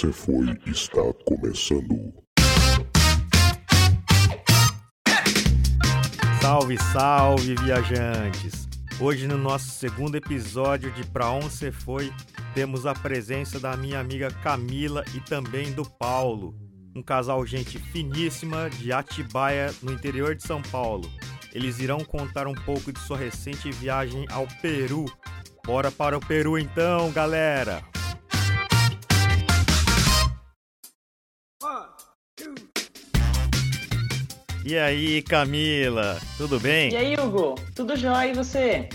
você foi está começando. Salve, salve, viajantes! Hoje, no nosso segundo episódio de Pra Onde Você Foi, temos a presença da minha amiga Camila e também do Paulo, um casal gente finíssima de Atibaia, no interior de São Paulo. Eles irão contar um pouco de sua recente viagem ao Peru. Bora para o Peru então, galera! E aí, Camila? Tudo bem? E aí, Hugo? Tudo jóia e você?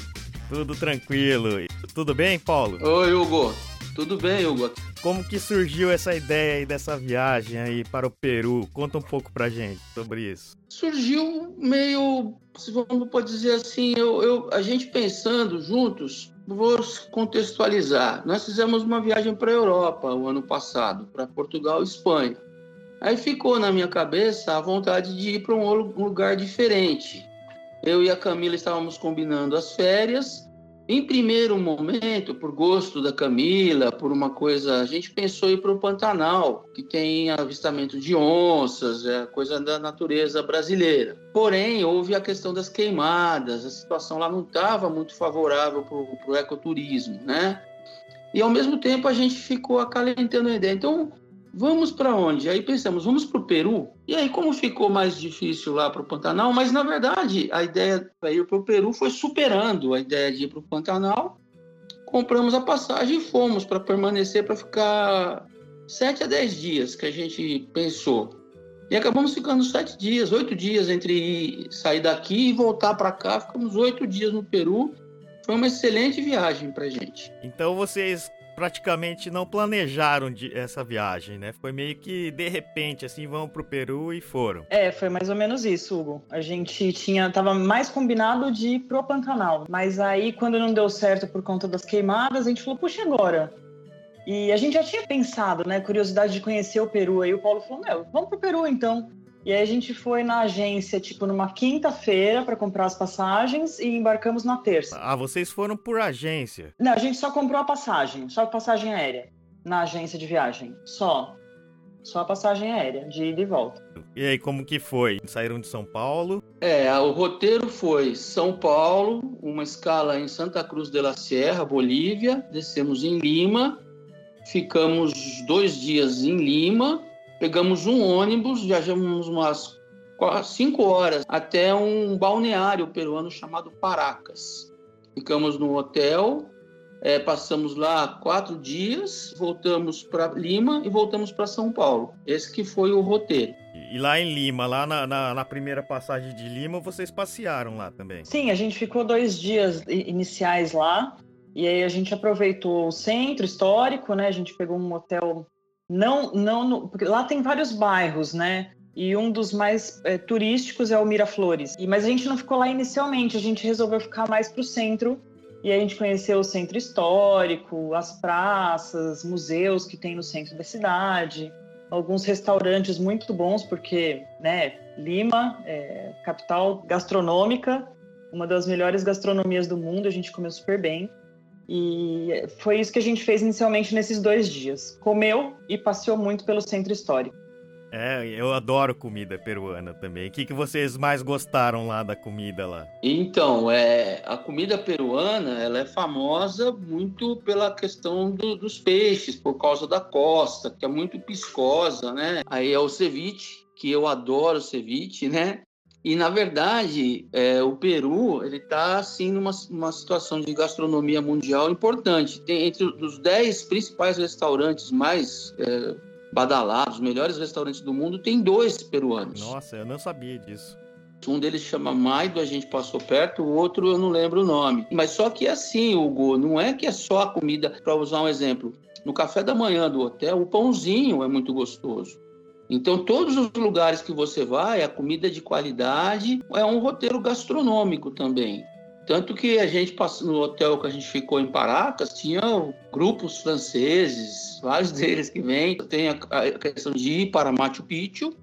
Tudo tranquilo. Tudo bem, Paulo? Oi, Hugo. Tudo bem, Hugo? Como que surgiu essa ideia aí dessa viagem aí para o Peru? Conta um pouco pra gente sobre isso. Surgiu meio, se vamos pode dizer assim, eu, eu, a gente pensando juntos, vou contextualizar. Nós fizemos uma viagem para a Europa o ano passado, para Portugal e Espanha. Aí ficou na minha cabeça a vontade de ir para um lugar diferente. Eu e a Camila estávamos combinando as férias. Em primeiro momento, por gosto da Camila, por uma coisa, a gente pensou ir para o Pantanal, que tem avistamento de onças, é coisa da natureza brasileira. Porém, houve a questão das queimadas, a situação lá não estava muito favorável para o ecoturismo, né? E ao mesmo tempo a gente ficou acalentando a ideia. Então, Vamos para onde? Aí pensamos, vamos para o Peru? E aí, como ficou mais difícil lá para o Pantanal, mas na verdade a ideia para ir para o Peru foi superando a ideia de ir para o Pantanal. Compramos a passagem e fomos para permanecer, para ficar sete a dez dias que a gente pensou. E acabamos ficando sete dias, oito dias entre sair daqui e voltar para cá. Ficamos oito dias no Peru. Foi uma excelente viagem para gente. Então vocês praticamente não planejaram de, essa viagem, né? Foi meio que de repente, assim, vão pro Peru e foram. É, foi mais ou menos isso, Hugo. A gente tinha, tava mais combinado de ir pro Pantanal, mas aí quando não deu certo por conta das queimadas, a gente falou, puxa, agora? E a gente já tinha pensado, né, curiosidade de conhecer o Peru, aí o Paulo falou, meu, vamos pro Peru então. E aí a gente foi na agência, tipo, numa quinta-feira para comprar as passagens e embarcamos na terça. Ah, vocês foram por agência? Não, a gente só comprou a passagem, só a passagem aérea, na agência de viagem. Só. Só a passagem aérea, de ida e volta. E aí, como que foi? Saíram de São Paulo? É, o roteiro foi São Paulo, uma escala em Santa Cruz de la Sierra, Bolívia. Descemos em Lima, ficamos dois dias em Lima, Pegamos um ônibus, viajamos umas cinco horas até um balneário peruano chamado Paracas. Ficamos no hotel, é, passamos lá quatro dias, voltamos para Lima e voltamos para São Paulo. Esse que foi o roteiro. E lá em Lima, lá na, na, na, primeira passagem de Lima, vocês passearam lá também? Sim, a gente ficou dois dias iniciais lá. E aí a gente aproveitou o centro histórico, né? A gente pegou um hotel não, não, porque lá tem vários bairros, né? E um dos mais é, turísticos é o Miraflores. E, mas a gente não ficou lá inicialmente, a gente resolveu ficar mais para o centro. E a gente conheceu o centro histórico, as praças, museus que tem no centro da cidade, alguns restaurantes muito bons, porque, né, Lima, é, capital gastronômica, uma das melhores gastronomias do mundo, a gente comeu super bem. E foi isso que a gente fez inicialmente nesses dois dias. Comeu e passeou muito pelo centro histórico. É, eu adoro comida peruana também. O que, que vocês mais gostaram lá da comida lá? Então, é, a comida peruana ela é famosa muito pela questão do, dos peixes, por causa da costa, que é muito piscosa, né? Aí é o ceviche, que eu adoro ceviche, né? E, na verdade, é, o Peru ele está assim, numa, numa situação de gastronomia mundial importante. Tem entre os dez principais restaurantes mais é, badalados, melhores restaurantes do mundo, tem dois peruanos. Nossa, eu não sabia disso. Um deles chama Maido, a gente passou perto, o outro eu não lembro o nome. Mas só que é assim, Hugo, não é que é só a comida, para usar um exemplo. No café da manhã do hotel, o pãozinho é muito gostoso. Então, todos os lugares que você vai, a comida de qualidade é um roteiro gastronômico também. Tanto que a gente passou no hotel que a gente ficou em Paracas, tinha grupos franceses, vários deles que vêm. Tem a, questão de ir para Machu Picchu,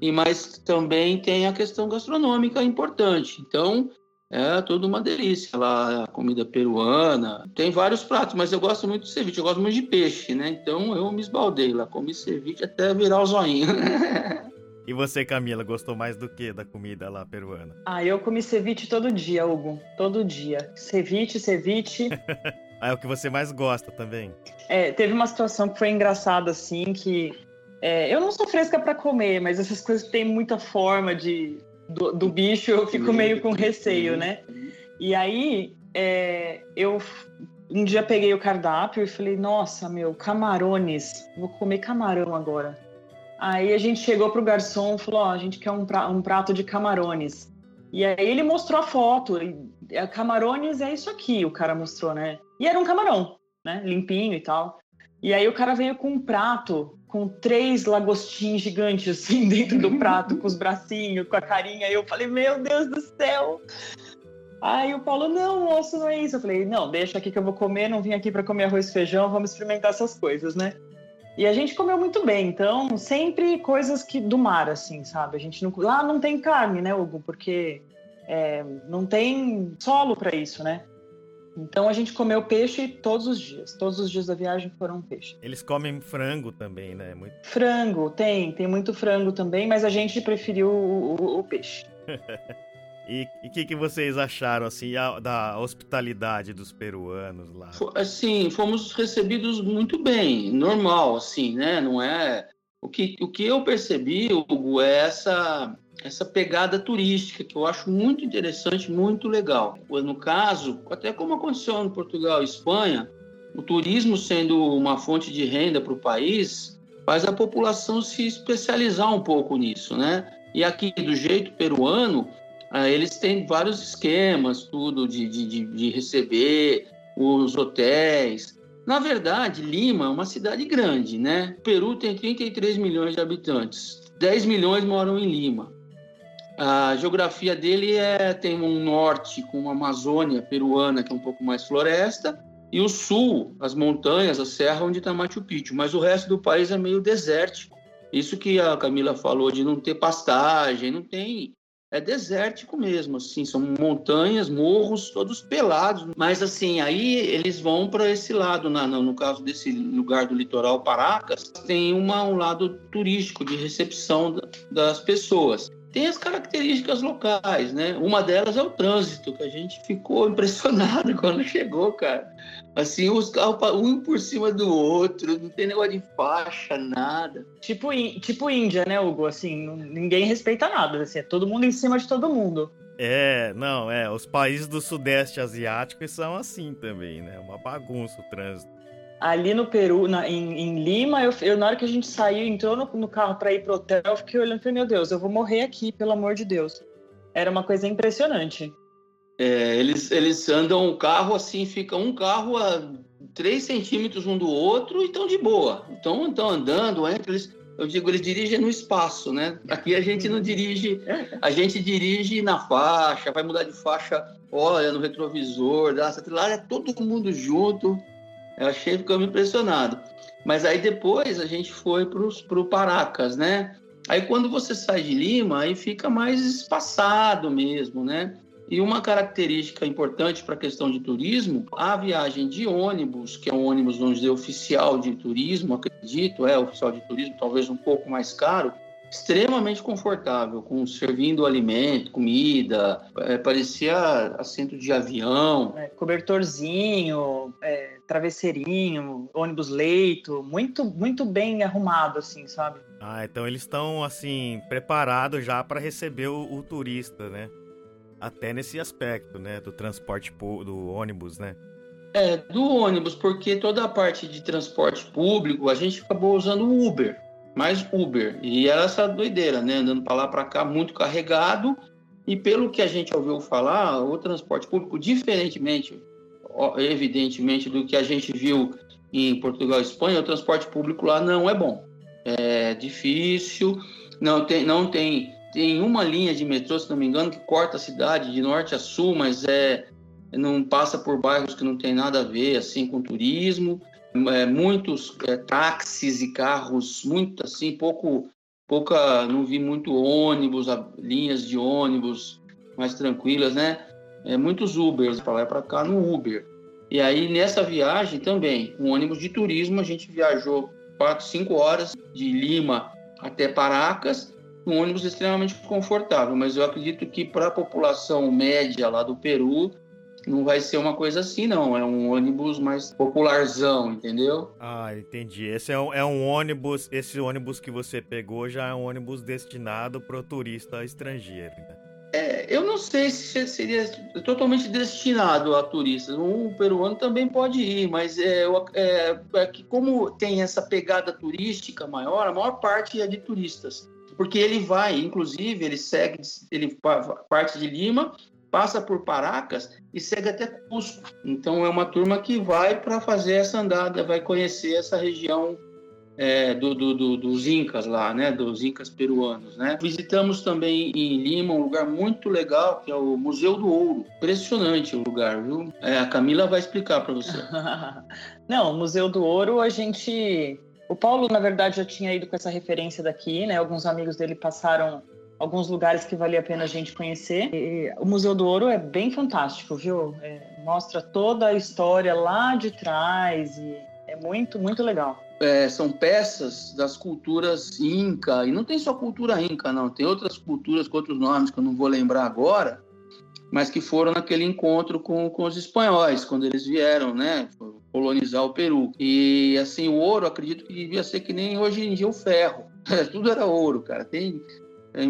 e mas também tem a questão gastronômica importante. Então, É tudo uma delícia lá, a comida peruana. Tem vários pratos, mas eu gosto muito de ceviche, eu gosto muito de peixe, né? Então eu me esbaldei lá, comi ceviche até virar o zoinho. E você, Camila, gostou mais do que da comida lá peruana? Ah, eu comi ceviche todo dia, Hugo. Todo dia. Ceviche, ceviche. ah, é o que você mais gosta também? É, teve uma situação que foi engraçada, assim, que é, eu não sou fresca para comer, mas essas coisas que têm muita forma de, do, do bicho, eu fico meio com receio, né? E aí, é, eu um dia peguei o cardápio e falei, nossa, meu, camarones, vou comer camarão agora. Aí a gente chegou pro garçom e falou: Ó, oh, a gente quer um, pra, um prato de camarones. E aí ele mostrou a foto. E a camarones é isso aqui, o cara mostrou, né? E era um camarão, né? Limpinho e tal. E aí o cara veio com um prato com três lagostins gigantes assim dentro do prato, com os bracinhos, com a carinha. E eu falei: Meu Deus do céu! Aí o Paulo, não, moço, não é isso. Eu falei, não, deixa aqui que eu vou comer, não vim aqui para comer arroz e feijão, vamos experimentar essas coisas, né? E a gente comeu muito bem, então sempre coisas que do mar, assim, sabe? A gente não, lá não tem carne, né, Hugo? Porque é, não tem solo para isso, né? Então a gente comeu peixe todos os dias. Todos os dias da viagem foram peixe. Eles comem frango também, né? Muito... Frango, tem, tem muito frango também, mas a gente preferiu o, o, o peixe. E o que, que vocês acharam assim a, da hospitalidade dos peruanos lá? Assim, fomos recebidos muito bem, normal, assim, né? Não é o que, o que eu percebi, Hugo, é essa essa pegada turística que eu acho muito interessante, muito legal. No caso, até como aconteceu no Portugal e Espanha, o turismo sendo uma fonte de renda para o país faz a população se especializar um pouco nisso, né? E aqui do jeito peruano ah, eles têm vários esquemas, tudo de, de, de receber os hotéis. Na verdade, Lima é uma cidade grande, né? O Peru tem 33 milhões de habitantes, 10 milhões moram em Lima. A geografia dele é tem um norte com uma Amazônia peruana que é um pouco mais floresta e o sul, as montanhas, a serra onde está Machu Picchu, mas o resto do país é meio desértico. Isso que a Camila falou de não ter pastagem, não tem é desértico mesmo, assim, são montanhas, morros, todos pelados. Mas assim, aí eles vão para esse lado, na, no caso desse lugar do litoral Paracas, tem uma, um lado turístico de recepção das pessoas. Tem as características locais, né? Uma delas é o trânsito, que a gente ficou impressionado quando chegou, cara. Assim, os carros um por cima do outro, não tem negócio de faixa, nada. Tipo, tipo Índia, né, Hugo? Assim, ninguém respeita nada, assim, é todo mundo em cima de todo mundo. É, não, é, os países do Sudeste Asiático são assim também, né? Uma bagunça o trânsito. Ali no Peru, na, em, em, Lima, eu, eu, na hora que a gente saiu, entrou no, no carro para ir pro hotel, eu fiquei olhando e falei, meu Deus, eu vou morrer aqui, pelo amor de Deus. Era uma coisa impressionante. É, eles, eles andam o carro assim, fica um carro a 3 centímetros um do outro e estão de boa. Então estão andando, entra, eles, eu digo, eles dirigem no espaço, né? Aqui a gente não dirige, a gente dirige na faixa, vai mudar de faixa, olha no retrovisor, lá é todo mundo junto. Eu achei, ficando impressionado. Mas aí depois a gente foi para o Paracas, né? Aí quando você sai de Lima, aí fica mais espaçado mesmo, né? E uma característica importante para a questão de turismo, a viagem de ônibus, que é um ônibus, vamos dizer, oficial de turismo, acredito, é oficial de turismo, talvez um pouco mais caro, extremamente confortável, com servindo alimento, comida, é, parecia assento de avião. É, cobertorzinho, é, travesseirinho, ônibus leito, muito, muito bem arrumado, assim, sabe? Ah, então eles estão, assim, preparados já para receber o, o turista, né? Até nesse aspecto, né? Do transporte do ônibus, né? É, do ônibus, porque toda a parte de transporte público a gente acabou usando o Uber, mais Uber. E era essa doideira, né? Andando para lá para cá, muito carregado. E pelo que a gente ouviu falar, o transporte público, diferentemente, evidentemente, do que a gente viu em Portugal e Espanha, o transporte público lá não é bom. É difícil, não tem, não tem tem uma linha de metrô, se não me engano, que corta a cidade de norte a sul, mas é não passa por bairros que não tem nada a ver assim com turismo. É, muitos é, táxis e carros, muito assim, pouco, pouca, não vi muito ônibus, linhas de ônibus mais tranquilas, né? é, muitos Ubers para lá e para cá no Uber. E aí nessa viagem também, um ônibus de turismo, a gente viajou 4, 5 horas de Lima até Paracas, um ônibus extremamente confortável, mas eu acredito que para a população média lá do Peru, não vai ser uma coisa assim, não. É um ônibus mais popularzão, entendeu? Ah, entendi. Esse é um, é um ônibus. Esse ônibus que você pegou já é um ônibus destinado para o turista estrangeiro. Né? É, eu não sei se seria totalmente destinado a turistas. Um peruano também pode ir, mas é, é, é, que como tem essa pegada turística maior, a maior parte é de turistas. Porque ele vai, inclusive, ele segue, ele parte de Lima passa por Paracas e segue até Cusco. Então é uma turma que vai para fazer essa andada, vai conhecer essa região é, do, do, do, dos Incas lá, né? Dos Incas peruanos, né? Visitamos também em Lima um lugar muito legal que é o Museu do Ouro. Impressionante o lugar, viu? É, a Camila vai explicar para você. Não, o Museu do Ouro a gente o Paulo, na verdade, já tinha ido com essa referência daqui, né? Alguns amigos dele passaram alguns lugares que valia a pena a gente conhecer. E o Museu do Ouro é bem fantástico, viu? É, mostra toda a história lá de trás e é muito, muito legal. É, são peças das culturas inca, e não tem só cultura inca, não, tem outras culturas com outros nomes que eu não vou lembrar agora, mas que foram naquele encontro com, com os espanhóis, quando eles vieram, né, colonizar o Peru. E, assim, o ouro, acredito que devia ser que nem hoje em dia o ferro. Tudo era ouro, cara. Tem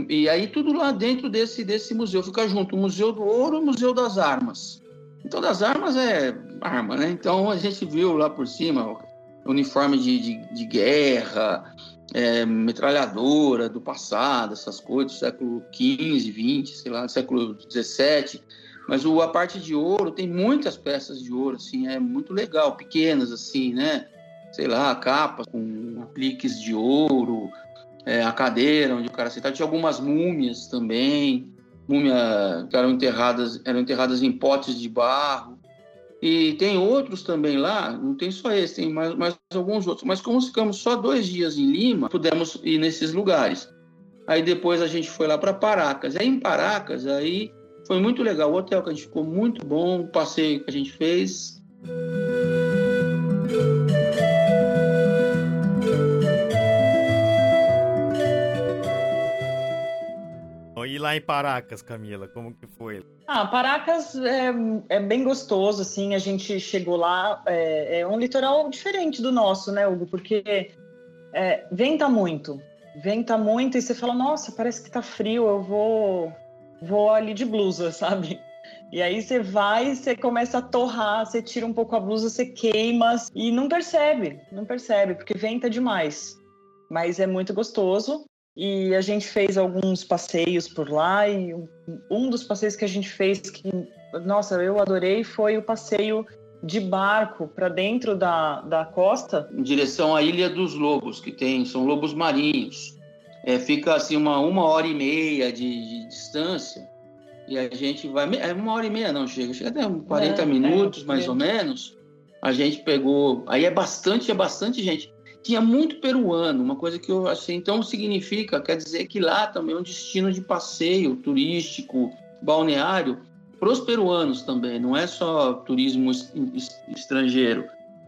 e aí tudo lá dentro desse, desse museu fica junto, o Museu do Ouro e o Museu das Armas. Então, das armas é arma, né? Então, a gente viu lá por cima uniforme de, de, de guerra, é, metralhadora do passado, essas coisas, século XV, XX, sei lá, século XVII. Mas o, a parte de ouro tem muitas peças de ouro, assim, é muito legal, pequenas, assim, né? Sei lá, capas com apliques de ouro, é, a cadeira onde o cara sentava. Tinha algumas múmias também, múmias que eram enterradas, eram enterradas em potes de barro. E tem outros também lá, não tem só esse, tem mais, mais alguns outros. Mas como ficamos só dois dias em Lima, pudemos ir nesses lugares. Aí depois a gente foi lá para Paracas. Aí em Paracas, aí foi muito legal. O hotel que a gente ficou muito bom, o passeio que a gente fez. Lá em Paracas, Camila, como que foi? Ah, Paracas é, é bem gostoso, assim, a gente chegou lá, é, é, um litoral diferente do nosso, né, Hugo? Porque é, venta muito, venta muito e você fala, nossa, parece que tá frio, eu vou, vou ali de blusa, sabe? E aí você vai, você começa a torrar, você tira um pouco a blusa, você queima e não percebe, não percebe, porque venta demais. Mas é muito gostoso. E a gente fez alguns passeios por lá e um dos passeios que a gente fez que, nossa, eu adorei foi o passeio de barco para dentro da, da costa. Em direção à Ilha dos Lobos, que tem, são lobos marinhos. É, fica assim uma, uma hora e meia de, de, distância e a gente vai... É uma hora e meia não, chega, chega até 40 é, minutos é, mais ou menos. A gente pegou... Aí é bastante, é bastante gente tinha muito peruano, uma coisa que eu achei. Então, significa, quer dizer que lá também é um destino de passeio turístico, balneário, para os peruanos também, não é só turismo estrangeiro.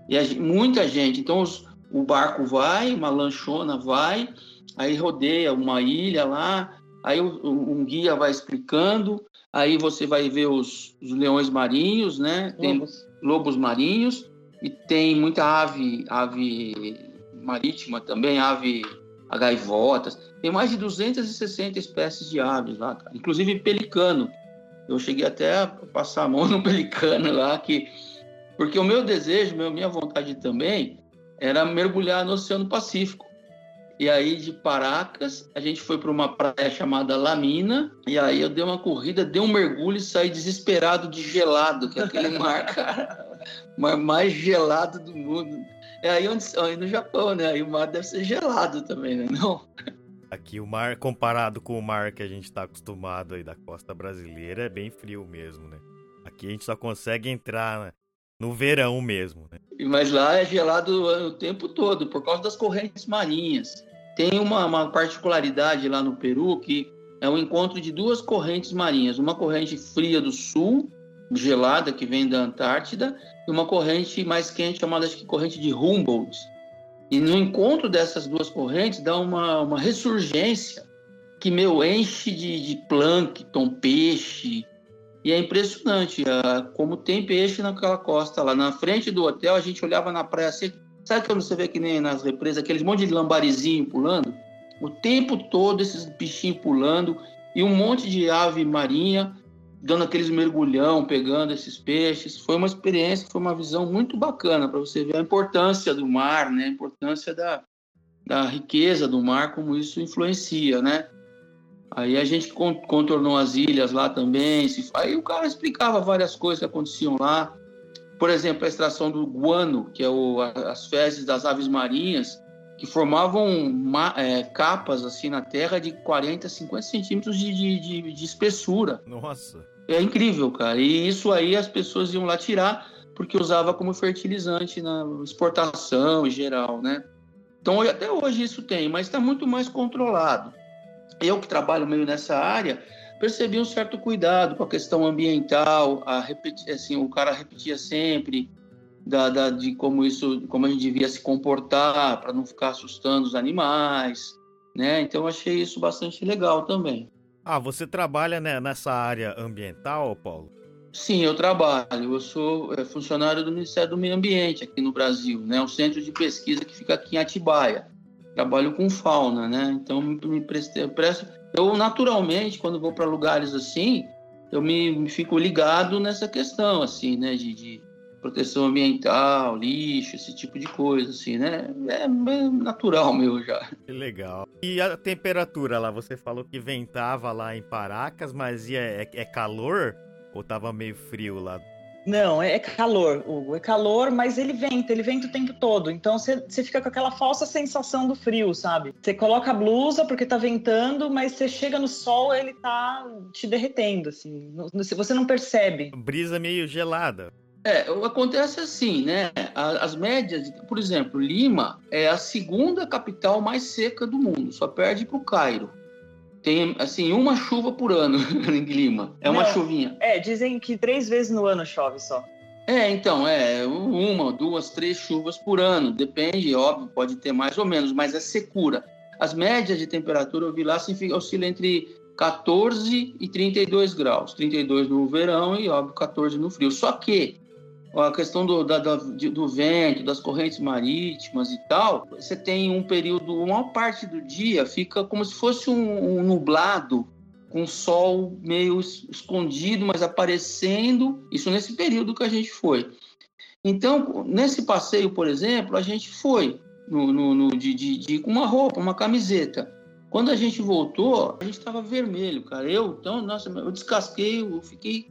E a, muita gente. Então, os, o barco vai, uma lanchona vai, aí rodeia uma ilha lá, aí um guia vai explicando, aí você vai ver os, os leões marinhos, né? Tem lobos. lobos marinhos e tem muita ave, ave marítima também, ave a gaivotas. Tem mais de 260 espécies de aves lá, cara. inclusive pelicano. Eu cheguei até a passar a mão no pelicano lá, que porque o meu desejo, minha vontade também era mergulhar no Oceano Pacífico. E aí de Paracas, a gente foi para uma praia chamada Lamina, e aí eu dei uma corrida, dei um mergulho e saí desesperado de gelado, que é aquele mar, cara, mar mais gelado do mundo. É aí onde aí no Japão, né? Aí o mar deve ser gelado também, né? Não? Aqui o mar, comparado com o mar que a gente está acostumado aí da costa brasileira, é bem frio mesmo, né? Aqui a gente só consegue entrar no verão mesmo, né? Mas lá é gelado o tempo todo, por causa das correntes marinhas. Tem uma, uma particularidade lá no Peru que é o encontro de duas correntes marinhas, uma corrente fria do sul, gelada, que vem da Antártida, e uma corrente mais quente, chamada de corrente de Humboldt. E no encontro dessas duas correntes dá uma, uma ressurgência que, meu, enche de, de plâncton, peixe, e é impressionante uh, como tem peixe naquela costa lá. Na frente do hotel, a gente olhava na praia assim. Sabe quando você vê que nem nas represas, aqueles monte de lambarizinho pulando? O tempo todo esses bichinhos pulando e um monte de ave marinha dando aqueles mergulhão, pegando esses peixes. Foi uma experiência, foi uma visão muito bacana para você ver a importância do mar, né? A importância da, da riqueza do mar, como isso influencia, né? Aí a gente contornou as ilhas lá também. Aí o cara explicava várias coisas que aconteciam lá. Por exemplo, a extração do guano, que é o, as fezes das aves marinhas, que formavam é, capas assim na terra de 40, 50 centímetros de, de, de, espessura. Nossa! É incrível, cara. E isso aí as pessoas iam lá tirar porque usava como fertilizante na exportação em geral, né? Então até hoje isso tem, mas está muito mais controlado eu que trabalho meio nessa área, percebi um certo cuidado com a questão ambiental, a repetir, assim, o cara repetia sempre da, da, de como isso, como a gente devia se comportar para não ficar assustando os animais, né? Então achei isso bastante legal também. Ah, você trabalha né, nessa área ambiental, Paulo? Sim, eu trabalho. Eu sou é, funcionário do Ministério do Meio Ambiente aqui no Brasil, né? O centro de pesquisa que fica aqui em Atibaia trabalho com fauna, né? Então me prestei, presto, eu naturalmente quando vou para lugares assim, eu me, me, fico ligado nessa questão assim, né? De, de, proteção ambiental, lixo, esse tipo de coisa, assim, né? É, é natural meu já. Que legal. E a temperatura lá? Você falou que ventava lá em Paracas, mas é, é, é calor ou tava meio frio lá? Não, é calor, Hugo. É calor, mas ele venta, ele venta o tempo todo. Então você fica com aquela falsa sensação do frio, sabe? Você coloca a blusa porque tá ventando, mas você chega no sol ele tá te derretendo, assim. Você não percebe. Brisa meio gelada. É, acontece assim, né? As médias, por exemplo, Lima é a segunda capital mais seca do mundo, só perde para o Cairo tem assim uma chuva por ano em Lima. É uma Não, chuvinha. É, dizem que três vezes no ano chove só. É, então, é uma, duas, três chuvas por ano. Depende, óbvio, pode ter mais ou menos, mas é secura. As médias de temperatura, eu vi lá, oscila entre 14 e 32 graus. 32 no verão e, óbvio, 14 no frio. Só que a questão do, da, do vento, das correntes marítimas e tal, você tem um período, uma parte do dia fica como se fosse um, um nublado, com sol meio escondido, mas aparecendo, isso nesse período que a gente foi. Então, nesse passeio, por exemplo, a gente foi no, no, no de, de, de, com uma roupa, uma camiseta. Quando a gente voltou, a gente estava vermelho, cara. Eu, então, nossa, eu descasquei, eu fiquei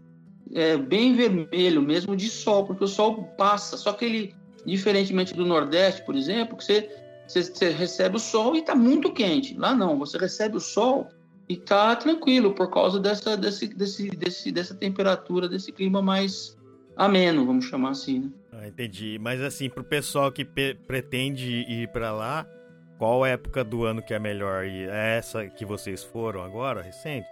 é, bem vermelho mesmo de sol, porque o sol passa. Só que ele, diferentemente do Nordeste, por exemplo, que você, você, você recebe o sol e está muito quente. Lá não, você recebe o sol e está tranquilo por causa dessa, desse, desse, desse, dessa temperatura, desse clima mais ameno, vamos chamar assim. Né? Ah, entendi. Mas assim, para o pessoal que pretende ir para lá, qual época do ano que é melhor? É essa que vocês foram agora, recente?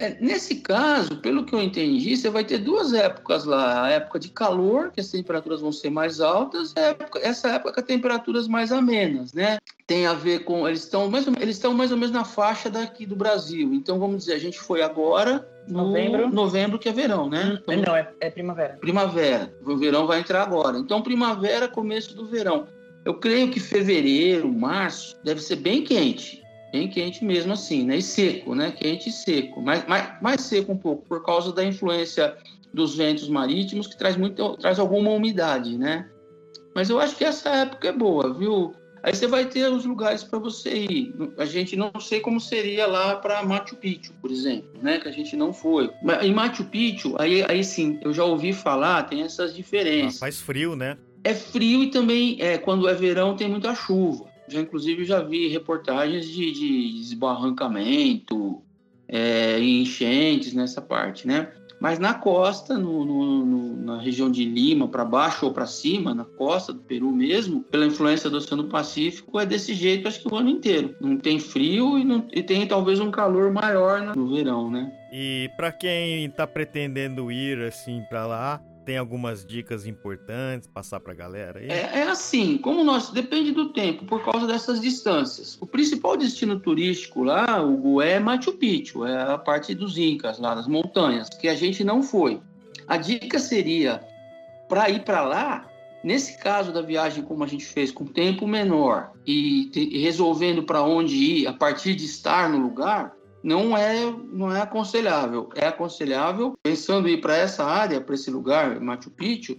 É, nesse caso, pelo que eu entendi, você vai ter duas épocas lá. A época de calor, que as temperaturas vão ser mais altas, e época, essa época com temperaturas mais amenas, né? Tem a ver com... Eles estão mais, eles estão mais ou menos na faixa daqui do Brasil. Então, vamos dizer, a gente foi agora no novembro, novembro que é verão, né? Então, Não, é, é primavera. Primavera. O verão vai entrar agora. Então, primavera, começo do verão. Eu creio que fevereiro, março, deve ser bem quente bem quente mesmo assim, né? E seco, né? Quente e seco, mais, mais, mais seco um pouco por causa da influência dos ventos marítimos que traz muito, traz alguma umidade, né? Mas eu acho que essa época é boa, viu? Aí você vai ter os lugares para você ir. A gente não sei como seria lá para Machu Picchu, por exemplo, né? Que a gente não foi. Mas em Machu Picchu, aí, aí sim, eu já ouvi falar, tem essas diferenças. Ah, faz frio, né? É frio e também, é, quando é verão, tem muita chuva já inclusive já vi reportagens de, de desbarrancamento é, enchentes nessa parte, né? Mas na costa, no, no, no, na região de Lima, para baixo ou para cima, na costa do Peru mesmo, pela influência do Oceano Pacífico, é desse jeito acho que o ano inteiro. Não tem frio e, não, e tem talvez um calor maior no verão, né? E para quem está pretendendo ir assim para lá, tem algumas dicas importantes passar para a galera? É, é, assim, como nós depende do tempo por causa dessas distâncias. O principal destino turístico lá, o é Machu Picchu, é a parte dos Incas lá das montanhas, que a gente não foi. A dica seria para ir para lá. Nesse caso da viagem, como a gente fez com tempo menor e, e resolvendo para onde ir a partir de estar no lugar, não é, não é aconselhável. É aconselhável, pensando em ir para essa área, para esse lugar, Machu Picchu,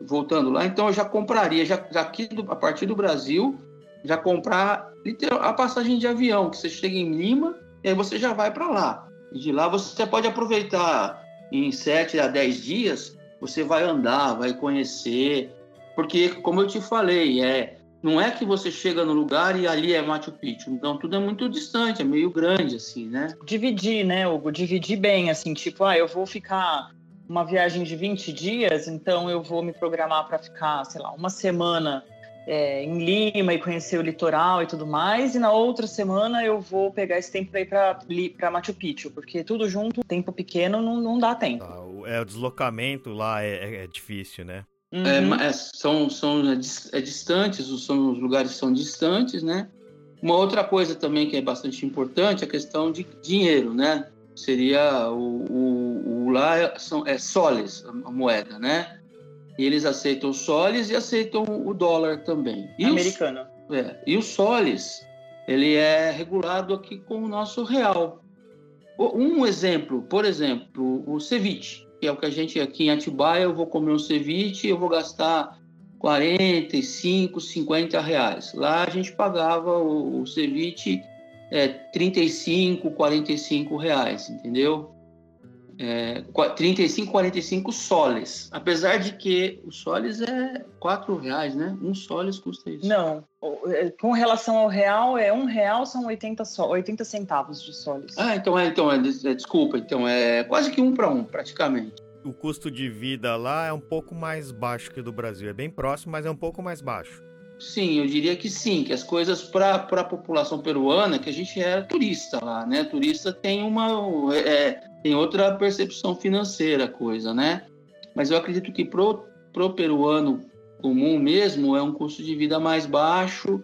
voltando lá, então eu já compraria, já, aqui do, a partir do Brasil, já comprar literal, a passagem de avião, que você chega em Lima e aí você já vai para lá. E de lá você pode aproveitar em 7 a 10 dias, você vai andar, vai conhecer, porque, como eu te falei, é não é que você chega no lugar e ali é Machu Picchu. Então, tudo é muito distante, é meio grande, assim, né? Dividir, né, Hugo? Dividir bem, assim, tipo, ah, eu vou ficar uma viagem de 20 dias, então eu vou me programar para ficar, sei lá, uma semana é, em Lima e conhecer o litoral e tudo mais, e na outra semana eu vou pegar esse tempo para ir para Machu Picchu, porque tudo junto, tempo pequeno, não, não dá tempo. Ah, é, o deslocamento lá é, é, é difícil, né? Uhum. É, é, são são é, é, distantes, são, os lugares são distantes, né? Uma outra coisa também que é bastante importante é a questão de dinheiro, né? Seria o, o, o lá são, é soles, a moeda, né? E eles aceitam soles e aceitam o dólar também. E Americano. Os, é, e o soles, ele é regulado aqui com o nosso real. Um exemplo, por exemplo, o ceviche que é o que a gente aqui em Atibaia, eu vou comer um ceviche eu vou gastar 45, 50 reais. Lá a gente pagava o, o ceviche é, 35, 45 reais, entendeu? É, 35, 45 soles. Apesar de que o soles é 4 reais, né? Um soles custa isso. Não, é, com relação ao real, é um real são 80, so, 80 centavos de soles. Ah, então é, então é, é desculpa, então é quase que um para um, praticamente. O custo de vida lá é um pouco mais baixo que o do Brasil. É bem próximo, mas é um pouco mais baixo. Sim, eu diria que sim, que as coisas para a população peruana, que a gente é turista lá, né? Turista tem uma é, tem outra percepção financeira coisa, né? Mas eu acredito que pro, pro peruano comum mesmo é um custo de vida mais baixo,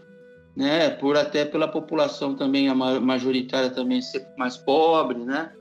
né? Por até pela população também a majoritária também ser mais pobre, né?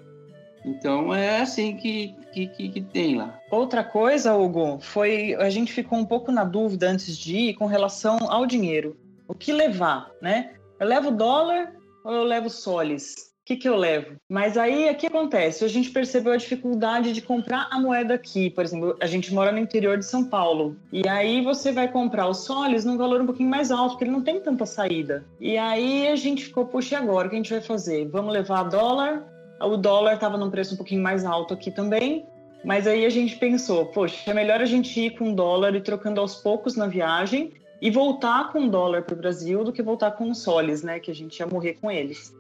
Então é assim que, que, que, que, tem lá. Outra coisa, Hugo, foi a gente ficou um pouco na dúvida antes de ir com relação ao dinheiro. O que levar, né? Eu levo dólar ou eu levo soles? O que, que eu levo? Mas aí, o que acontece? A gente percebeu a dificuldade de comprar a moeda aqui. Por exemplo, a gente mora no interior de São Paulo. E aí você vai comprar os soles num valor um pouquinho mais alto, porque ele não tem tanta saída. E aí a gente ficou, puxa, e agora? O que a gente vai fazer? Vamos levar dólar? O dólar estava num preço um pouquinho mais alto aqui também. Mas aí a gente pensou, poxa, é melhor a gente ir com dólar e trocando aos poucos na viagem e voltar com dólar para o Brasil do que voltar com os soles, né? Que a gente ia morrer com eles.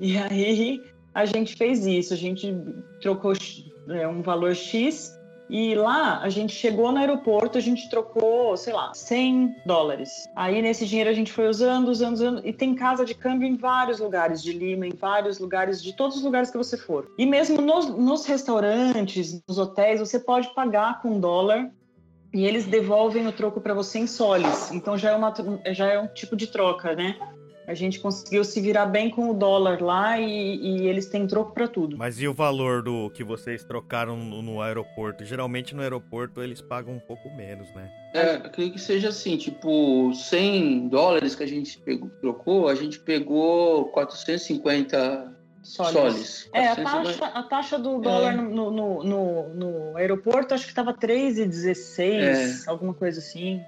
E aí a gente fez isso, a gente trocou é, um valor X e lá a gente chegou no aeroporto, a gente trocou, sei lá, 100 dólares. Aí nesse dinheiro a gente foi usando, usando, usando. E tem casa de câmbio em vários lugares de Lima, em vários lugares, de todos os lugares que você for. E mesmo nos, nos restaurantes, nos hotéis, você pode pagar com dólar e eles devolvem o troco para você em soles. Então já é, uma, já é um tipo de troca, né? A gente conseguiu se virar bem com o dólar lá e, e eles têm troco para tudo. Mas e o valor do que vocês trocaram no, no, aeroporto? Geralmente no aeroporto eles pagam um pouco menos, né? É, acredito que seja assim, tipo, 100 dólares que a gente pegou, trocou, a gente pegou 450 soles. soles. É, a taxa, a taxa do dólar é. no, no, no, no, aeroporto acho que estava 3,16, é. alguma coisa assim.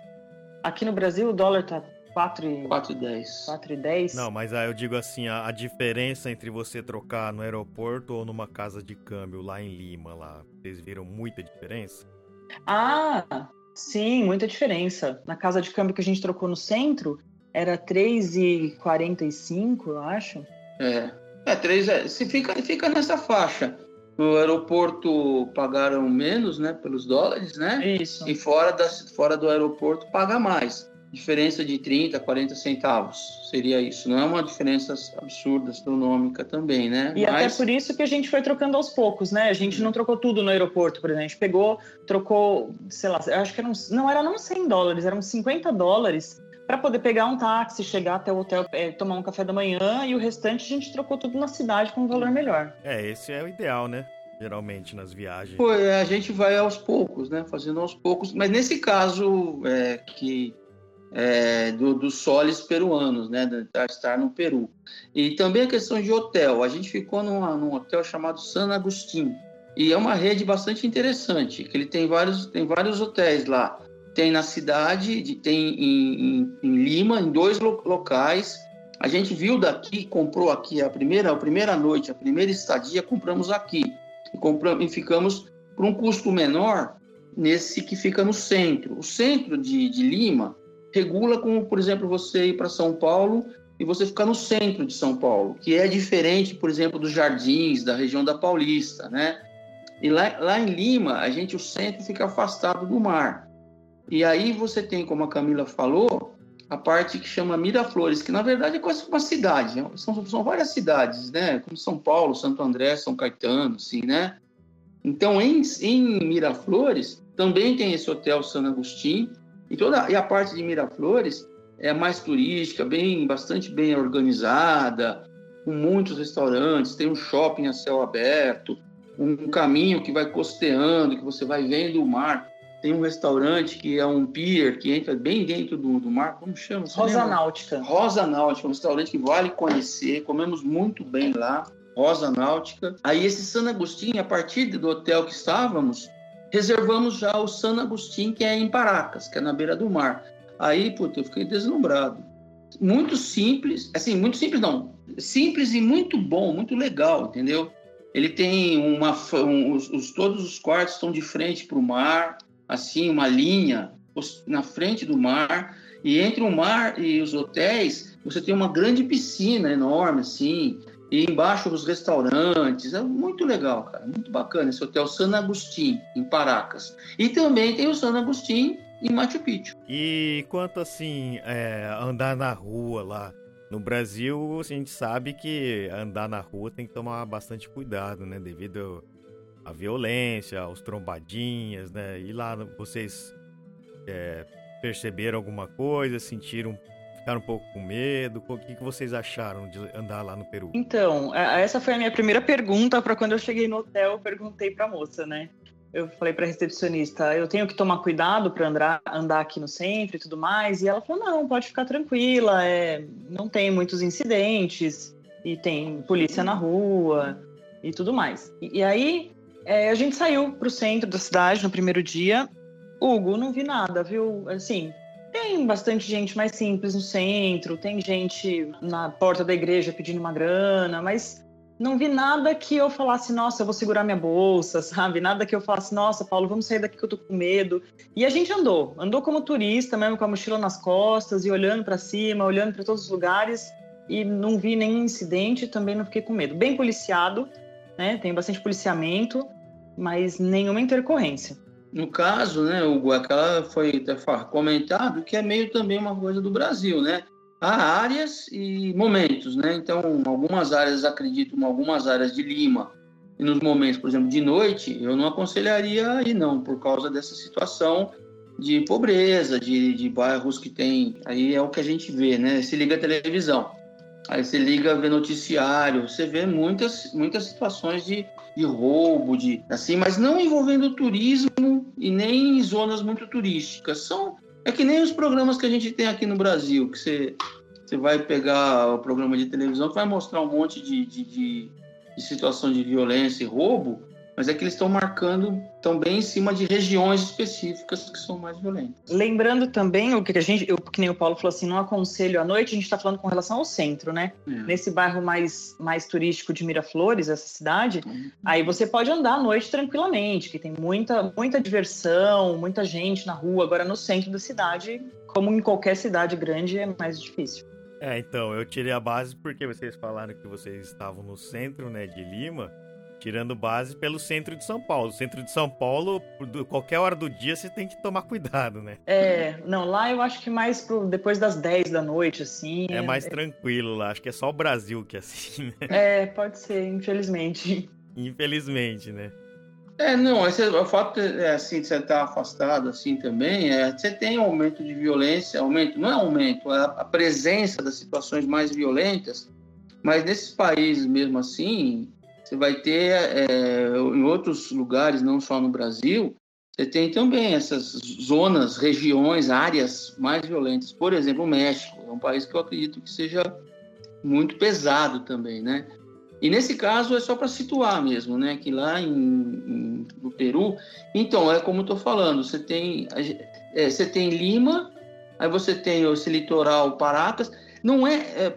Aqui no Brasil o dólar tá 4 e... 4 e 10. 4 e 10? Não, mas aí eu digo assim, a, a, diferença entre você trocar no aeroporto ou numa casa de câmbio lá em Lima, lá, vocês viram muita diferença? Ah, sim, muita diferença. Na casa de câmbio que a gente trocou no centro, era 3,45, eu acho. É, é 3, é, se fica, fica nessa faixa. no aeroporto pagaram menos, né, pelos dólares, né? Isso. E fora, da, fora do aeroporto paga mais. Diferença de 30, 40 centavos seria isso. Não é uma diferença absurda, astronômica também, né? E Mas... até por isso que a gente foi trocando aos poucos, né? A gente não trocou tudo no aeroporto, por exemplo. A gente pegou, trocou, sei lá, eu acho que eram, não era não 100 dólares, eram 50 dólares para poder pegar um táxi, chegar até o hotel, é, tomar um café da manhã e o restante a gente trocou tudo na cidade com um valor melhor. É, esse é o ideal, né? Geralmente nas viagens. Pô, é, a gente vai aos poucos, né? Fazendo aos poucos. Mas nesse caso é, que é, do, dos soles peruanos, né? Da estar no Peru. E também a questão de hotel. A gente ficou numa, num hotel chamado San Agustín. E é uma rede bastante interessante, que ele tem vários, tem vários hotéis lá tem na cidade, tem em, em, em Lima, em dois locais. A gente viu daqui, comprou aqui a primeira, a primeira noite, a primeira estadia, compramos aqui. E, compramos, e ficamos por um custo menor nesse que fica no centro. O centro de, de Lima regula como, por exemplo, você ir para São Paulo e você ficar no centro de São Paulo, que é diferente, por exemplo, dos jardins, da região da Paulista, né? E lá, lá em Lima, a gente, o centro fica afastado do mar. E aí você tem, como a Camila falou, a parte que chama Miraflores, que na verdade é quase uma cidade. Né? São, são várias cidades, né? Como São Paulo, Santo André, São Caetano, assim, né? Então, em, em Miraflores, também tem esse hotel San Agustín, e toda e a parte de Miraflores é mais turística, bem bastante bem organizada, com muitos restaurantes, tem um shopping a céu aberto, um caminho que vai costeando, que você vai vendo o mar. Tem um restaurante que é um pier que entra bem dentro do, do mar. Como chama? Você Rosa lembra? Náutica. Rosa Náutica, um restaurante que vale conhecer. Comemos muito bem lá. Rosa Náutica. Aí esse San Agustín, a partir do hotel que estávamos, reservamos já o San Agustín, que é em Paracas, que é na beira do mar. Aí, puta, eu fiquei deslumbrado. Muito simples, assim, muito simples não, simples e muito bom, muito legal, entendeu? Ele tem uma, um, os, os, todos os quartos estão de frente para o mar, assim, uma linha na frente do mar, e entre o mar e os hotéis, você tem uma grande piscina enorme, assim, e embaixo os restaurantes. É muito legal, cara, muito bacana esse hotel San Agustín, em Paracas. E também tem o San Agustín em Machu Picchu. E quanto assim, é, andar na rua lá? No Brasil, a gente sabe que andar na rua tem que tomar bastante cuidado, né? Devido a violência, os trombadinhas, né? E lá vocês é, perceberam alguma coisa, sentiram, ficaram um pouco com medo? O que, que vocês acharam de andar lá no Peru? Então, essa foi a minha primeira pergunta para quando eu cheguei no hotel, eu perguntei para a moça, né? Eu falei para a recepcionista, eu tenho que tomar cuidado para andar, andar aqui no centro e tudo mais. E ela falou, não, pode ficar tranquila, é, não tem muitos incidentes e tem polícia na rua e tudo mais. E, e aí é, a gente saiu para o centro da cidade no primeiro dia. Hugo, não vi nada, viu? Assim, tem bastante gente mais simples no centro, tem gente na porta da igreja pedindo uma grana, mas não vi nada que eu falasse, nossa, eu vou segurar minha bolsa, sabe? Nada que eu falasse, nossa, Paulo, vamos sair daqui que eu tô com medo. E a gente andou, andou como turista, mesmo com a mochila nas costas e olhando para cima, olhando para todos os lugares e não vi nenhum incidente, também não fiquei com medo. Bem policiado, né? Tem bastante policiamento, mas nenhuma intercorrência. No caso, né, Hugo, aquela foi comentado que é meio também uma coisa do Brasil, né? Há áreas e momentos, né? Então, algumas áreas, acredito, em algumas áreas de Lima, e nos momentos, por exemplo, de noite, eu não aconselharia aí não, por causa dessa situação de pobreza, de, de bairros que tem. Aí é o que a gente vê, né? Se liga a televisão. Aí você liga ver noticiário, você vê muitas, muitas situações de, de roubo, de assim, mas não envolvendo turismo e nem zonas muito turísticas. São é que nem os programas que a gente tem aqui no Brasil, que você, você vai pegar o programa de televisão que vai mostrar um monte de, de, de, de situação de violência e roubo, mas é que eles estão marcando também em cima de regiões específicas que são mais violentas. Lembrando também o que a gente, eu, que nem o Paulo falou assim, não aconselho à noite, a gente está falando com relação ao centro, né? É. Nesse bairro mais, mais turístico de Miraflores, essa cidade, uhum. aí você pode andar à noite tranquilamente, que tem muita, muita diversão, muita gente na rua. Agora no centro da cidade, como em qualquer cidade grande, é mais difícil. É, então, eu tirei a base porque vocês falaram que vocês estavam no centro, né, de Lima. Tirando base pelo centro de São Paulo. O centro de São Paulo, qualquer hora do dia, você tem que tomar cuidado, né? É, não, lá eu acho que mais pro, depois das 10 da noite, assim. É mais é... tranquilo lá, acho que é só o Brasil que é assim, né? É, pode ser, infelizmente. Infelizmente, né? É, não, esse, o fato é, assim, de você estar afastado assim também, é, você tem um aumento de violência, aumento, não é aumento, é a presença das situações mais violentas, mas nesses países mesmo assim, você vai ter é, em outros lugares, não só no Brasil, você tem também essas zonas, regiões, áreas mais violentas. Por exemplo, o México é um país que eu acredito que seja muito pesado também, né? E nesse caso é só para situar mesmo, né? Que lá em, em, no Peru, então é como estou falando, você tem é, você tem Lima, aí você tem esse litoral Paracas. Não é, é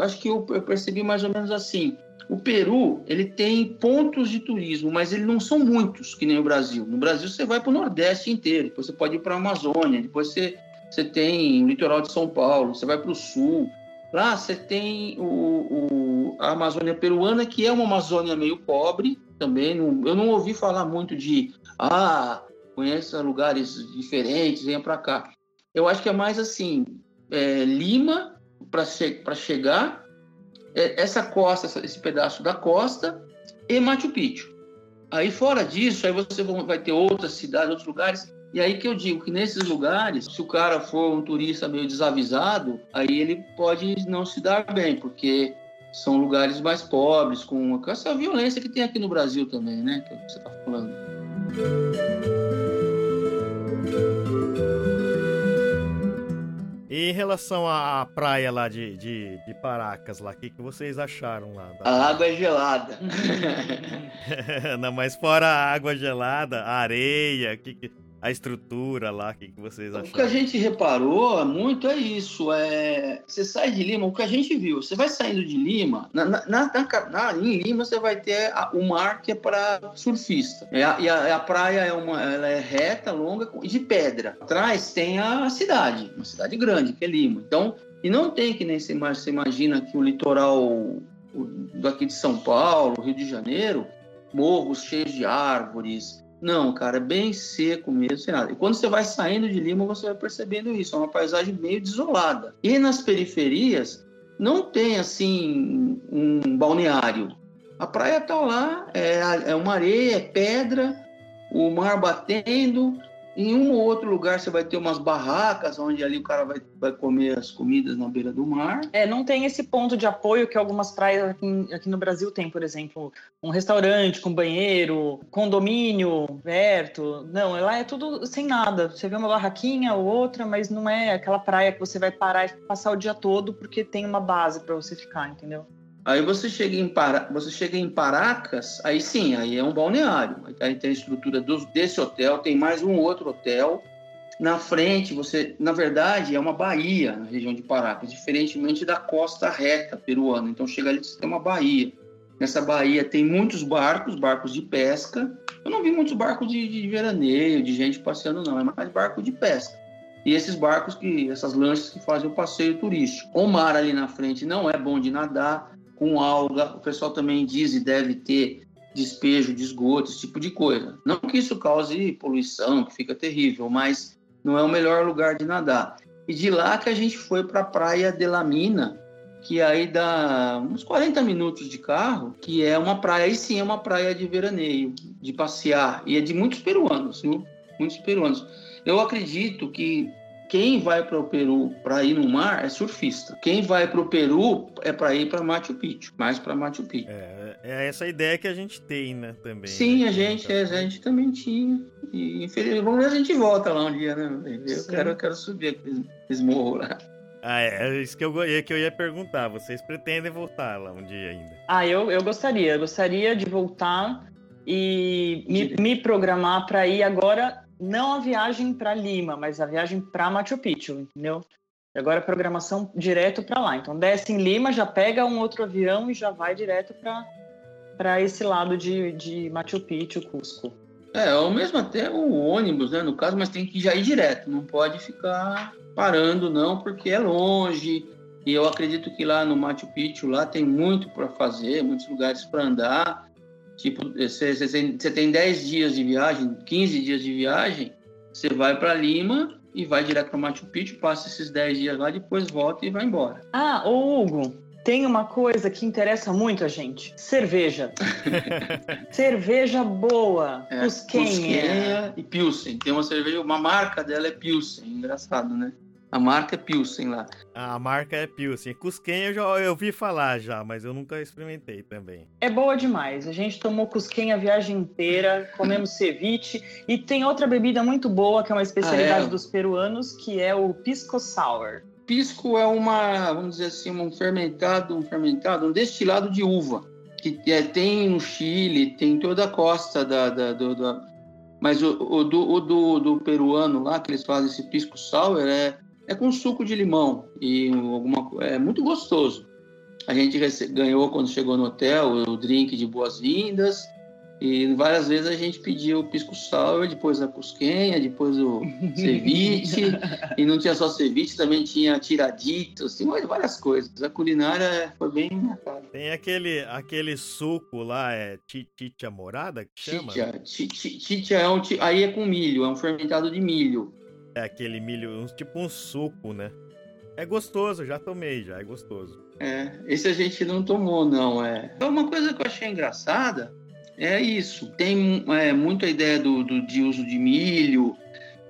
acho que eu percebi mais ou menos assim. O Peru ele tem pontos de turismo, mas eles não são muitos que nem o Brasil. No Brasil você vai para o Nordeste inteiro, depois você pode ir para a Amazônia, depois você você tem o litoral de São Paulo, você vai para o sul. Lá você tem o, o, a Amazônia peruana, que é uma Amazônia meio pobre também. Não, eu não ouvi falar muito de, ah, conheça lugares diferentes, venha para cá. Eu acho que é mais assim, é, Lima para che chegar, essa costa, esse pedaço da costa e Machu Picchu. Aí fora disso, aí você vai ter outras cidades, outros lugares e aí que eu digo que nesses lugares, se o cara for um turista meio desavisado, aí ele pode não se dar bem, porque são lugares mais pobres, com essa violência que tem aqui no Brasil também, né? Que, é você está falando. E em relação à praia lá de, de, de Paracas, lá, o que, que vocês acharam lá? A água é gelada. Não, mas fora a água gelada, a areia, que, que a estrutura lá, o que, que vocês acharam? O que a gente reparou muito é isso, é... você sai de Lima, o que a gente viu, você vai saindo de Lima, na, na, na, na em Lima você vai ter a, o mar que é para surfista, é a, e a, a, praia é, uma, ela é reta, longa e de pedra. Atrás tem a cidade, uma cidade grande, que é Lima. Então, e não tem que nem você imagina que o litoral daqui de São Paulo, Rio de Janeiro, morros cheios de árvores, não, cara, é bem seco mesmo, sem nada. E quando você vai saindo de Lima, você vai percebendo isso. É uma paisagem meio desolada. E nas periferias, não tem, assim, um balneário. A praia tá lá, é, é uma areia, é pedra, o mar batendo, em um ou outro lugar você vai ter umas barracas onde ali o cara vai, vai comer as comidas na beira do mar. É, não tem esse ponto de apoio que algumas praias aqui, aqui no Brasil tem, por exemplo, um restaurante com banheiro, condomínio perto. Não, lá é tudo sem nada. Você vê uma barraquinha ou outra, mas não é aquela praia que você vai parar e passar o dia todo porque tem uma base para você ficar, entendeu? Aí você chega em Para... você chega em Paracas, aí sim, aí é um balneário. Aí tem a estrutura do... desse hotel, tem mais um outro hotel. Na frente, você, na verdade, é uma baía na região de Paracas, diferentemente da costa reta peruana. Então chega ali, você tem uma baía. Nessa baía tem muitos barcos, barcos de pesca. Eu não vi muitos barcos de, de veraneio, de gente passeando, não. É mais barco de pesca. E esses barcos que, essas lanchas que fazem o passeio turístico. O mar ali na frente não é bom de nadar com alga. O pessoal também diz e deve ter despejo de esgoto, esse tipo de coisa. Não que isso cause poluição, que fica terrível, mas não é o melhor lugar de nadar. E de lá que a gente foi para a praia de La Mina, que aí dá uns 40 minutos de carro, que é uma praia, aí sim é uma praia de veraneio, de passear, e é de muitos peruanos, viu? Muitos peruanos. Eu acredito que quem vai para o Peru para ir no mar é surfista. Quem vai para o Peru é para ir para Machu Picchu, mais para Machu Picchu. É, é essa ideia que a gente tem, né, também. Sim, né, a gente, a gente também tinha. E infelizmente, vamos ver a gente volta lá um dia, né? Eu quero, eu quero subir aqueles, morros lá. Ah, é, é isso que eu, é que eu ia perguntar. Vocês pretendem voltar lá um dia ainda? Ah, eu, eu gostaria. Eu gostaria de voltar e me, me programar para ir agora não a viagem para Lima, mas a viagem para Machu Picchu, entendeu? E agora a programação direto para lá. Então desce em Lima, já pega um outro avião e já vai direto para esse lado de, de Machu Picchu, Cusco. É, ou mesmo até o ônibus, né, no caso, mas tem que já ir direto, não pode ficar parando não, porque é longe. E eu acredito que lá no Machu Picchu lá tem muito para fazer, muitos lugares para andar. Tipo, você, você tem 10 dias de viagem, 15 dias de viagem, você vai para Lima e vai direto para Machu Picchu, passa esses 10 dias lá, depois volta e vai embora. Ah, ô Hugo, tem uma coisa que interessa muito a gente: cerveja. cerveja boa, É, cusquenha. Cusquenha e Pilsen. Tem uma cerveja, uma marca dela é Pilsen, engraçado, né? A marca é Pilsen lá. A marca é Pilsen. Cusquenha eu já eu vi falar já, mas eu nunca experimentei também. É boa demais. A gente tomou cusquenha a viagem inteira, comemos ceviche e tem outra bebida muito boa que é uma especialidade Ah, é? dos peruanos, que é o pisco sour. Pisco é uma, vamos dizer assim, um fermentado, um fermentado, um destilado de uva que é, tem no Chile, tem em toda a costa da, da- do, da- mas o, o do, o do, do peruano lá que eles fazem esse pisco sour é, é com suco de limão e alguma é muito gostoso. A gente ganhou quando chegou no hotel o drink de boas-vindas e várias vezes a gente pediu o pisco sour, depois a cusquenha, depois o ceviche e não tinha só ceviche, também tinha tiraditos, tinha várias coisas. A culinária foi bem cara. Tem aquele, aquele suco lá, é titia morada que chama? Chicha, chi- chi- chicha é um, aí é com milho, é um fermentado de milho. É aquele milho, tipo um suco, né? É gostoso, já tomei, já é gostoso. É, esse a gente não tomou, não. É. Uma coisa que eu achei engraçada é isso. Tem é, muito a ideia do, do- de uso de milho,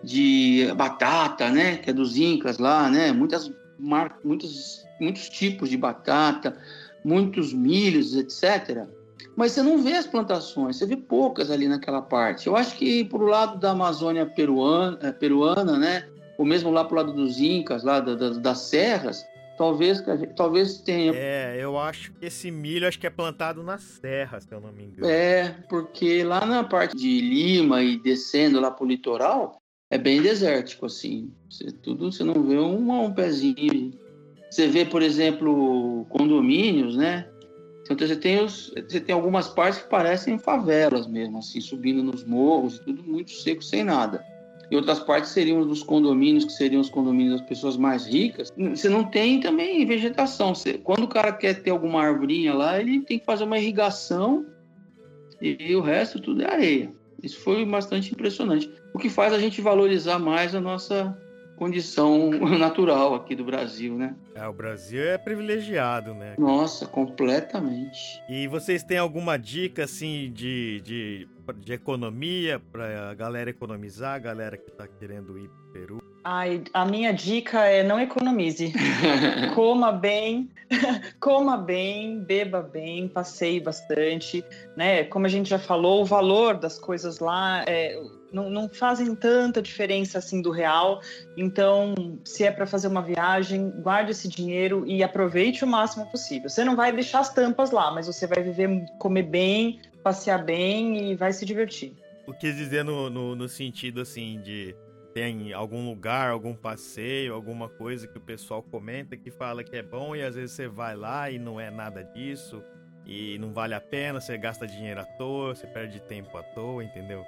de batata, né? Que é dos incas lá, né? Muitas, mar... muitos, muitos tipos de batata, muitos milhos, etc. Mas você não vê as plantações, você vê poucas ali naquela parte. Eu acho que pro lado da Amazônia peruana, eh, peruana né? Ou mesmo lá pro lado dos incas, lá da- das- das serras, talvez, talvez tenha É, eu acho que esse milho acho que é plantado na serra, se eu não me engano. É, porque lá na parte de Lima e descendo lá pro litoral, é bem desértico, assim. Você, tudo, você não vê um, um pezinho. Você vê, por exemplo, condomínios, né? Então você tem, os, você tem algumas partes que parecem favelas mesmo, assim, subindo nos morros, e tudo muito seco, sem nada. E outras partes seriam os condomínios, que seriam os condomínios das pessoas mais ricas. Você não tem também vegetação. Você- quando o cara quer ter alguma arvorinha lá, ele tem que fazer uma irrigação e o resto tudo é areia. Isso foi bastante impressionante. O que faz a gente valorizar mais a nossa condição natural aqui do Brasil, né? É, o Brasil é privilegiado, né? Nossa, completamente. E vocês têm alguma dica, assim, de, de, de economia pra galera economizar, a galera que tá querendo ir pro Peru? Ai, a minha dica é não economize. coma bem, coma bem, beba bem, passeie bastante, né? Como a gente já falou, o valor das coisas lá é, não, não fazem tanta diferença assim do real. Então, se é para fazer uma viagem, guarde esse dinheiro e aproveite o máximo possível. Você não vai deixar as tampas lá, mas você vai viver, comer bem, passear bem e vai se divertir. O que dizer no, no, no sentido, assim, de tem algum lugar, algum passeio, alguma coisa que o pessoal comenta que fala que é bom e às vezes você vai lá e não é nada disso e não vale a pena, você gasta dinheiro à toa, você perde tempo à toa, entendeu?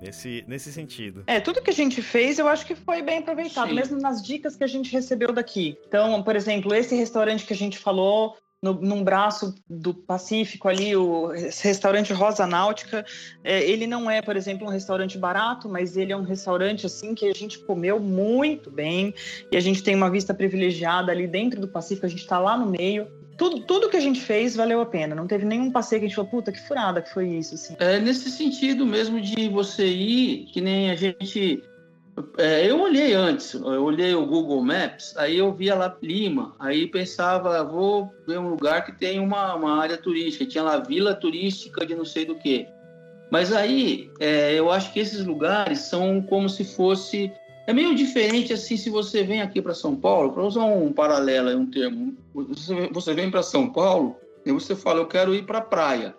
Nesse, nesse sentido. É, tudo que a gente fez, eu acho que foi bem aproveitado, Sim. mesmo nas dicas que a gente recebeu daqui. Então, por exemplo, esse restaurante que a gente falou, no, num braço do Pacífico ali, o restaurante Rosa Náutica, é, ele não é, por exemplo, um restaurante barato, mas ele é um restaurante, assim, que a gente comeu muito bem, e a gente tem uma vista privilegiada ali dentro do Pacífico, a gente está lá no meio. Tudo, tudo que a gente fez valeu a pena, não teve nenhum passeio que a gente falou, puta, que furada que foi isso, assim. É nesse sentido mesmo de você ir, que nem a gente. é, eu olhei antes, eu olhei o Google Maps, aí eu via lá Lima, aí pensava, vou ver um lugar que tem uma, uma área turística, tinha lá vila turística de não sei do que. Mas aí é, eu acho que esses lugares são como se fosse. É meio diferente assim se você vem aqui para São Paulo, para usar um paralelo, aí, um termo. Você, vem para São Paulo e você fala, eu quero ir para a praia.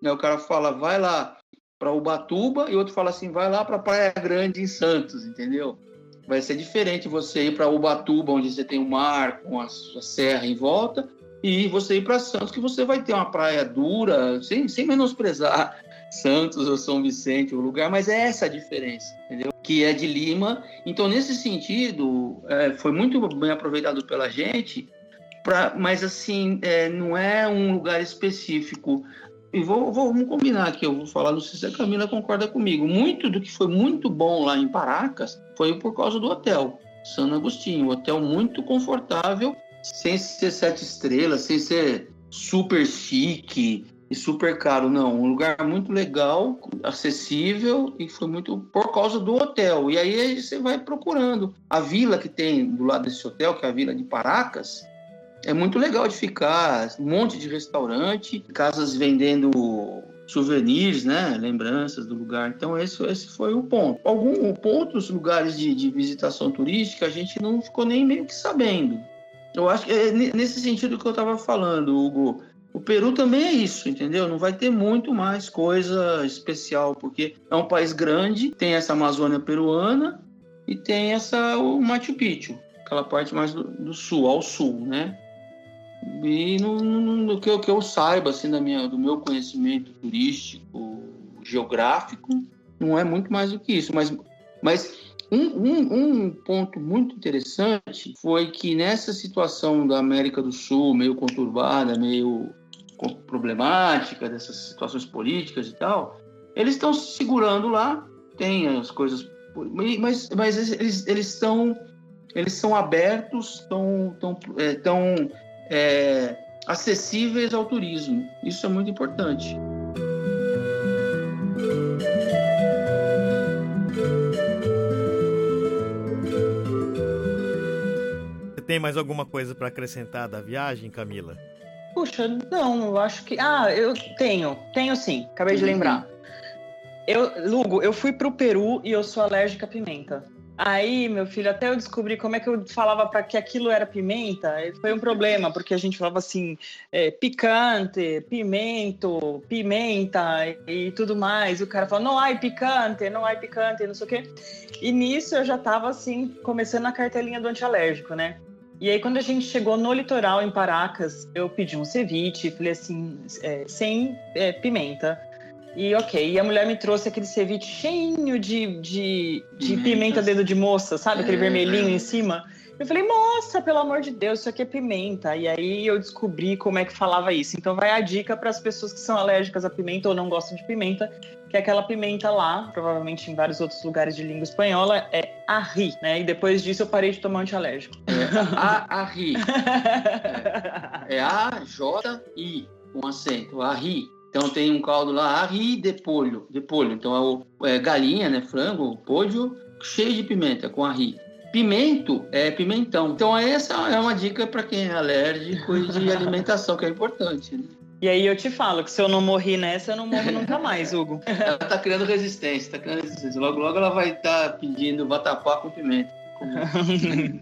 Né, o cara fala, vai lá para Ubatuba, e outro fala assim, vai lá para Praia Grande em Santos, entendeu? Vai ser diferente você ir para Ubatuba, onde você tem o mar com a, a serra em volta, e você ir para Santos, que você vai ter uma praia dura, sem, sem menosprezar Santos ou São Vicente, o lugar, mas é essa a diferença, entendeu? Que é de Lima. Então, nesse sentido, é, foi muito bem aproveitado pela gente, pra, mas assim, é, não é um lugar específico e vou, vou, vamos combinar aqui, eu vou falar, não sei se a Camila concorda comigo. Muito do que foi muito bom lá em Paracas foi por causa do hotel, San Agostinho. Um hotel muito confortável, sem ser sete estrelas, sem ser super chique e super caro, não. Um lugar muito legal, acessível e foi muito por causa do hotel. E aí você vai procurando. A vila que tem do lado desse hotel, que é a vila de Paracas, é muito legal de ficar, um monte de restaurante, casas vendendo souvenirs, né, lembranças do lugar. Então esse, esse foi o ponto. Algum outros lugares de, de visitação turística a gente não ficou nem meio que sabendo. Eu acho que é nesse sentido que eu estava falando, Hugo. O Peru também é isso, entendeu? Não vai ter muito mais coisa especial, porque é um país grande, tem essa Amazônia peruana e tem essa o Machu Picchu, aquela parte mais do, do sul, ao sul, né? E no, no, no que, eu, que eu saiba, assim, da minha, do meu conhecimento turístico, geográfico, não é muito mais do que isso. Mas, mas um, um, um, ponto muito interessante foi que nessa situação da América do Sul, meio conturbada, meio problemática, dessas situações políticas e tal, eles estão se segurando lá, tem as coisas. Mas, mas eles, eles, estão, eles são abertos, estão, tão, é, tão é, acessíveis ao turismo. Isso é muito importante. Você tem mais alguma coisa para acrescentar da viagem, Camila? Puxa, não, eu acho que. Ah, eu tenho, tenho sim, acabei de uhum. lembrar. Eu, Lugo, eu fui pro Peru e eu sou alérgica à pimenta. Aí, meu filho, até eu descobri como é que eu falava para que aquilo era pimenta, foi um problema, porque a gente falava assim, é, picante, pimento, pimenta e tudo mais. E o cara falou, não há picante, não há picante, não sei o quê. E nisso eu já tava assim, começando a cartelinha do antialérgico, né? E aí, quando a gente chegou no litoral, em Paracas, eu pedi um ceviche, falei assim, é, sem é, pimenta. E ok, e a mulher me trouxe aquele ceviche cheio de, de, de pimenta dedo de moça, sabe? Aquele é, vermelhinho em cima. Eu falei, moça, pelo amor de Deus, isso aqui é pimenta. E aí eu descobri como é que falava isso. Então vai a dica para as pessoas que são alérgicas a pimenta ou não gostam de pimenta, que é aquela pimenta lá, provavelmente em vários outros lugares de língua espanhola, é arri, né? E depois disso eu parei de tomar antialérgico. É a arri. é, é A-J-I, com acento, arri. Então tem um caldo lá, arri de polho, de polho. Então é, o, é galinha, né, frango, pollo, cheio de pimenta, com arri. Pimento é pimentão. Então essa é uma dica para quem é alérgico e de alimentação, que é importante. Né? E aí eu te falo que se eu não morrer nessa, eu não morro nunca mais, Hugo. ela tá criando resistência, tá criando resistência. Logo, logo ela vai estar tá pedindo vatapá com pimenta.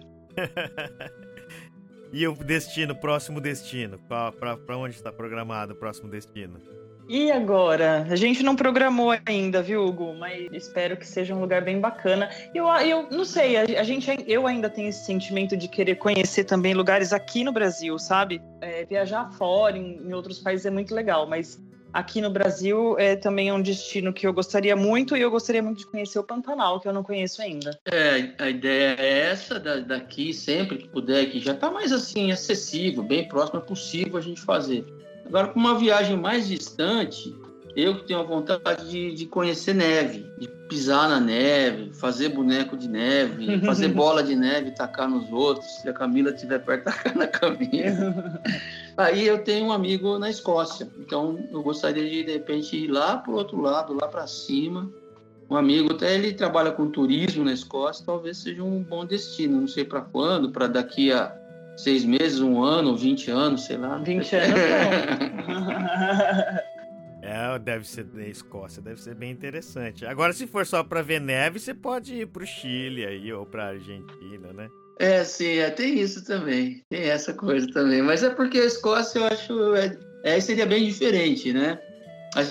e o destino, próximo destino? Para onde está programado o próximo destino? E agora? A gente não programou ainda, viu, Hugo? Mas espero que seja um lugar bem bacana. Eu, eu não sei, a, gente, eu ainda tenho esse sentimento de querer conhecer também lugares aqui no Brasil, sabe? É, viajar fora, em, em, outros países é muito legal, mas aqui no Brasil é, também um destino que eu gostaria muito e eu gostaria muito de conhecer o Pantanal, que eu não conheço ainda. É, a ideia é essa, da, daqui, sempre que puder, que já está mais assim, acessível, bem próximo, é possível a gente fazer. Agora, com uma viagem mais distante, eu que tenho a vontade de, de, conhecer neve, de pisar na neve, fazer boneco de neve, fazer bola de neve, tacar nos outros. Se a Camila estiver perto, tacar na Camila. Aí eu tenho um amigo na Escócia, então eu gostaria de de repente ir lá para o outro lado, lá para cima. Um amigo, até ele trabalha com turismo na Escócia, talvez seja um bom destino. Não sei para quando, para daqui a seis meses, um ano, 20 anos, sei lá. 20 anos É, deve ser da Escócia, deve ser bem interessante. Agora, se for só para ver neve, você pode ir pro Chile aí ou pra Argentina, né? É, sim, é, tem isso também. Tem essa coisa também. Mas é porque a Escócia, eu acho, é, é seria bem diferente, né?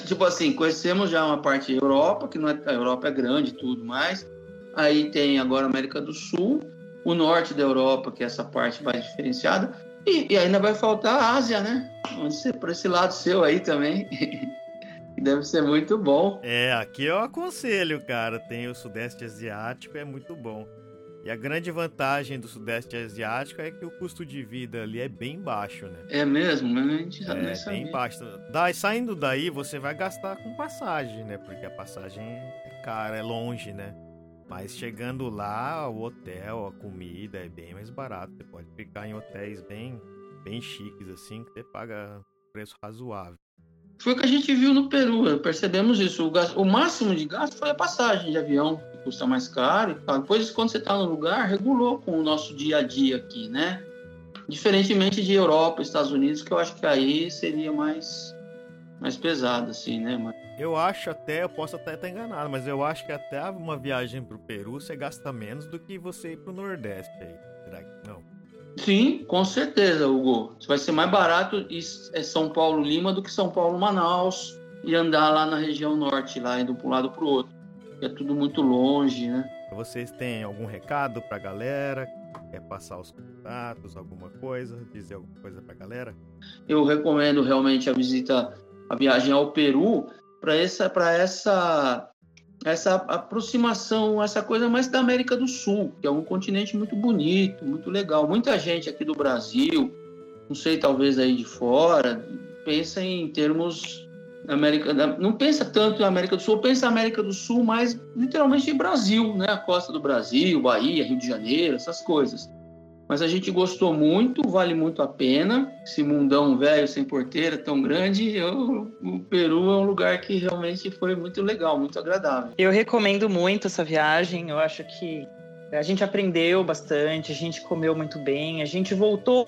tipo assim, conhecemos já uma parte da Europa, que não é, a Europa é grande e tudo mais. Aí tem agora a América do Sul o norte da Europa, que é essa parte mais diferenciada, e, e ainda vai faltar a Ásia, né? Onde você, por esse lado seu aí também. Deve ser muito bom. É, aqui eu aconselho, cara. Tem o Sudeste Asiático, é muito bom. E a grande vantagem do Sudeste Asiático é que o custo de vida ali é bem baixo, né? É mesmo, a gente já é bem baixo. Daí, saindo daí, você vai gastar com passagem, né? Porque a passagem é cara, é longe, né? Mas chegando lá, o hotel, a comida é bem mais barato. Você pode ficar em hotéis bem, bem chiques, assim, que você paga preço razoável. Foi o que a gente viu no Peru, percebemos isso. O, gasto, o máximo de gasto foi a passagem de avião, que custa mais caro e tal. Depois, quando você está no lugar, regulou com o nosso dia a dia aqui, né? Diferentemente de Europa, Estados Unidos, que eu acho que aí seria mais, mais pesado, assim, né? Mas... Eu acho até, eu posso até estar enganado, mas eu acho que até uma viagem para o Peru você gasta menos do que você ir para o Nordeste aí. Será que não? Sim, com certeza, Hugo. Vai ser mais barato ir é São Paulo Lima do que São Paulo Manaus e andar lá na região norte, lá indo para um lado para o outro. É tudo muito longe, né? Vocês têm algum recado para a galera? Quer passar os contatos, alguma coisa, dizer alguma coisa para a galera? Eu recomendo realmente a visita, a viagem ao Peru para essa, para essa essa aproximação, essa coisa mais da América do Sul, que é um continente muito bonito, muito legal. Muita gente aqui do Brasil, não sei, talvez aí de fora, pensa em termos América, não pensa tanto em América do Sul, pensa América do Sul, mas literalmente em Brasil, né? A costa do Brasil, Bahia, Rio de Janeiro, essas coisas. Mas a gente gostou muito, vale muito a pena. Esse mundão velho, sem porteira, tão grande, eu, o Peru é um lugar que realmente foi muito legal, muito agradável. Eu recomendo muito essa viagem. Eu acho que a gente aprendeu bastante, a gente comeu muito bem, a gente voltou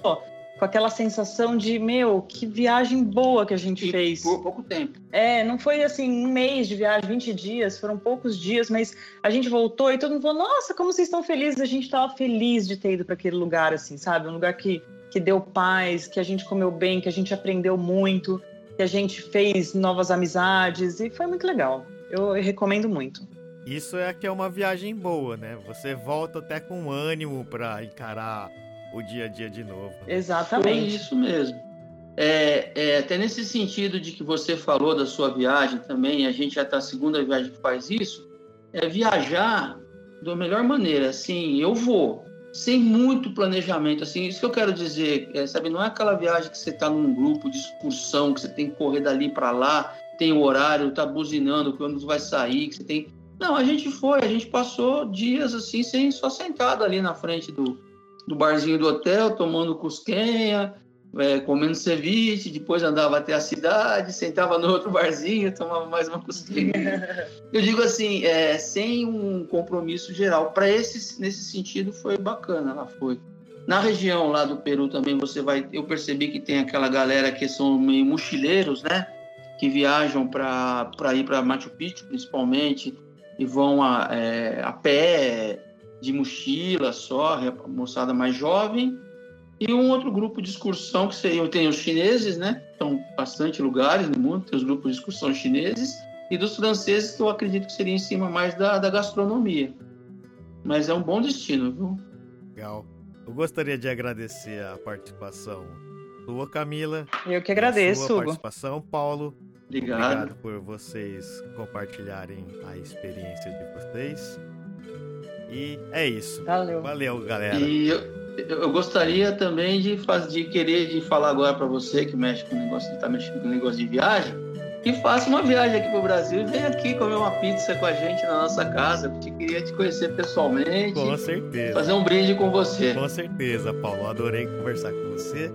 com aquela sensação de, meu, que viagem boa que a gente e fez. Por pouco tempo. É, não foi assim um mês de viagem, 20 dias, foram poucos dias, mas a gente voltou e todo mundo falou: nossa, como vocês estão felizes. A gente estava feliz de ter ido para aquele lugar, assim, sabe? Um lugar que, que deu paz, que a gente comeu bem, que a gente aprendeu muito, que a gente fez novas amizades e foi muito legal. Eu recomendo muito. Isso é que é uma viagem boa, né? Você volta até com ânimo para encarar o dia a dia de novo. Exatamente. Foi isso mesmo. É, é, até nesse sentido de que você falou da sua viagem também, a gente já está a segunda viagem que faz isso, é viajar da melhor maneira. Assim, eu vou, sem muito planejamento. Assim, isso que eu quero dizer, é, sabe, não é aquela viagem que você está num grupo de excursão, que você tem que correr dali para lá, tem o horário, tá buzinando quando vai sair, que você tem. Não, a gente foi, a gente passou dias assim, sem só sentado ali na frente do, do barzinho do hotel, tomando cusquenha, é, comendo ceviche, depois andava até a cidade, sentava no outro barzinho, tomava mais uma cusquinha. Eu digo assim, é, sem um compromisso geral. Para esse nesse sentido foi bacana, lá foi. Na região lá do Peru também você vai, eu percebi que tem aquela galera que são meio mochileiros, né? Que viajam para ir para Machu Picchu, principalmente, e vão a, é, a pé, de mochila só, a moçada mais jovem, e um outro grupo de excursão que seriam, tem os chineses, né? São bastante lugares no mundo, tem os grupos de excursão chineses, e dos franceses, que eu acredito que seria em cima mais da, da gastronomia. Mas é um bom destino, viu? Legal. Eu gostaria de agradecer a participação sua, Camila. Eu que agradeço, a sua participação, Paulo. Obrigado. Obrigado por vocês compartilharem a experiência de vocês. E é isso. Valeu. Valeu, galera. E eu, eu gostaria também de, fazer, de querer de falar agora para você que mexe com negócio, tá mexendo com negócio de viagem, que faça uma viagem aqui pro Brasil e venha aqui comer uma pizza com a gente na nossa casa, porque queria te conhecer pessoalmente. Com certeza. Fazer um brinde com você. Com certeza, Paulo. Adorei conversar com você.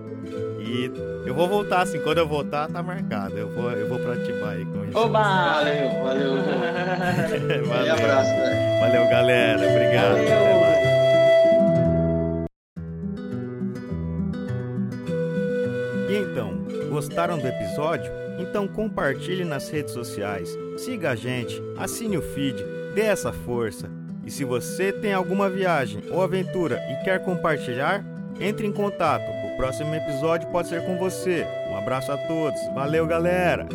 E eu vou voltar, assim, quando eu voltar, tá marcado. Eu vou, eu vou pra Atibaia com isso. Oba! Valeu, valeu. valeu. Um abraço, velho. Valeu, galera. Obrigado. Valeu. E então, gostaram do episódio? Então compartilhe nas redes sociais, siga a gente, assine o feed, dê essa força. E se você tem alguma viagem ou aventura e quer compartilhar, entre em contato. Próximo episódio pode ser com você. Um abraço a todos. Valeu, galera!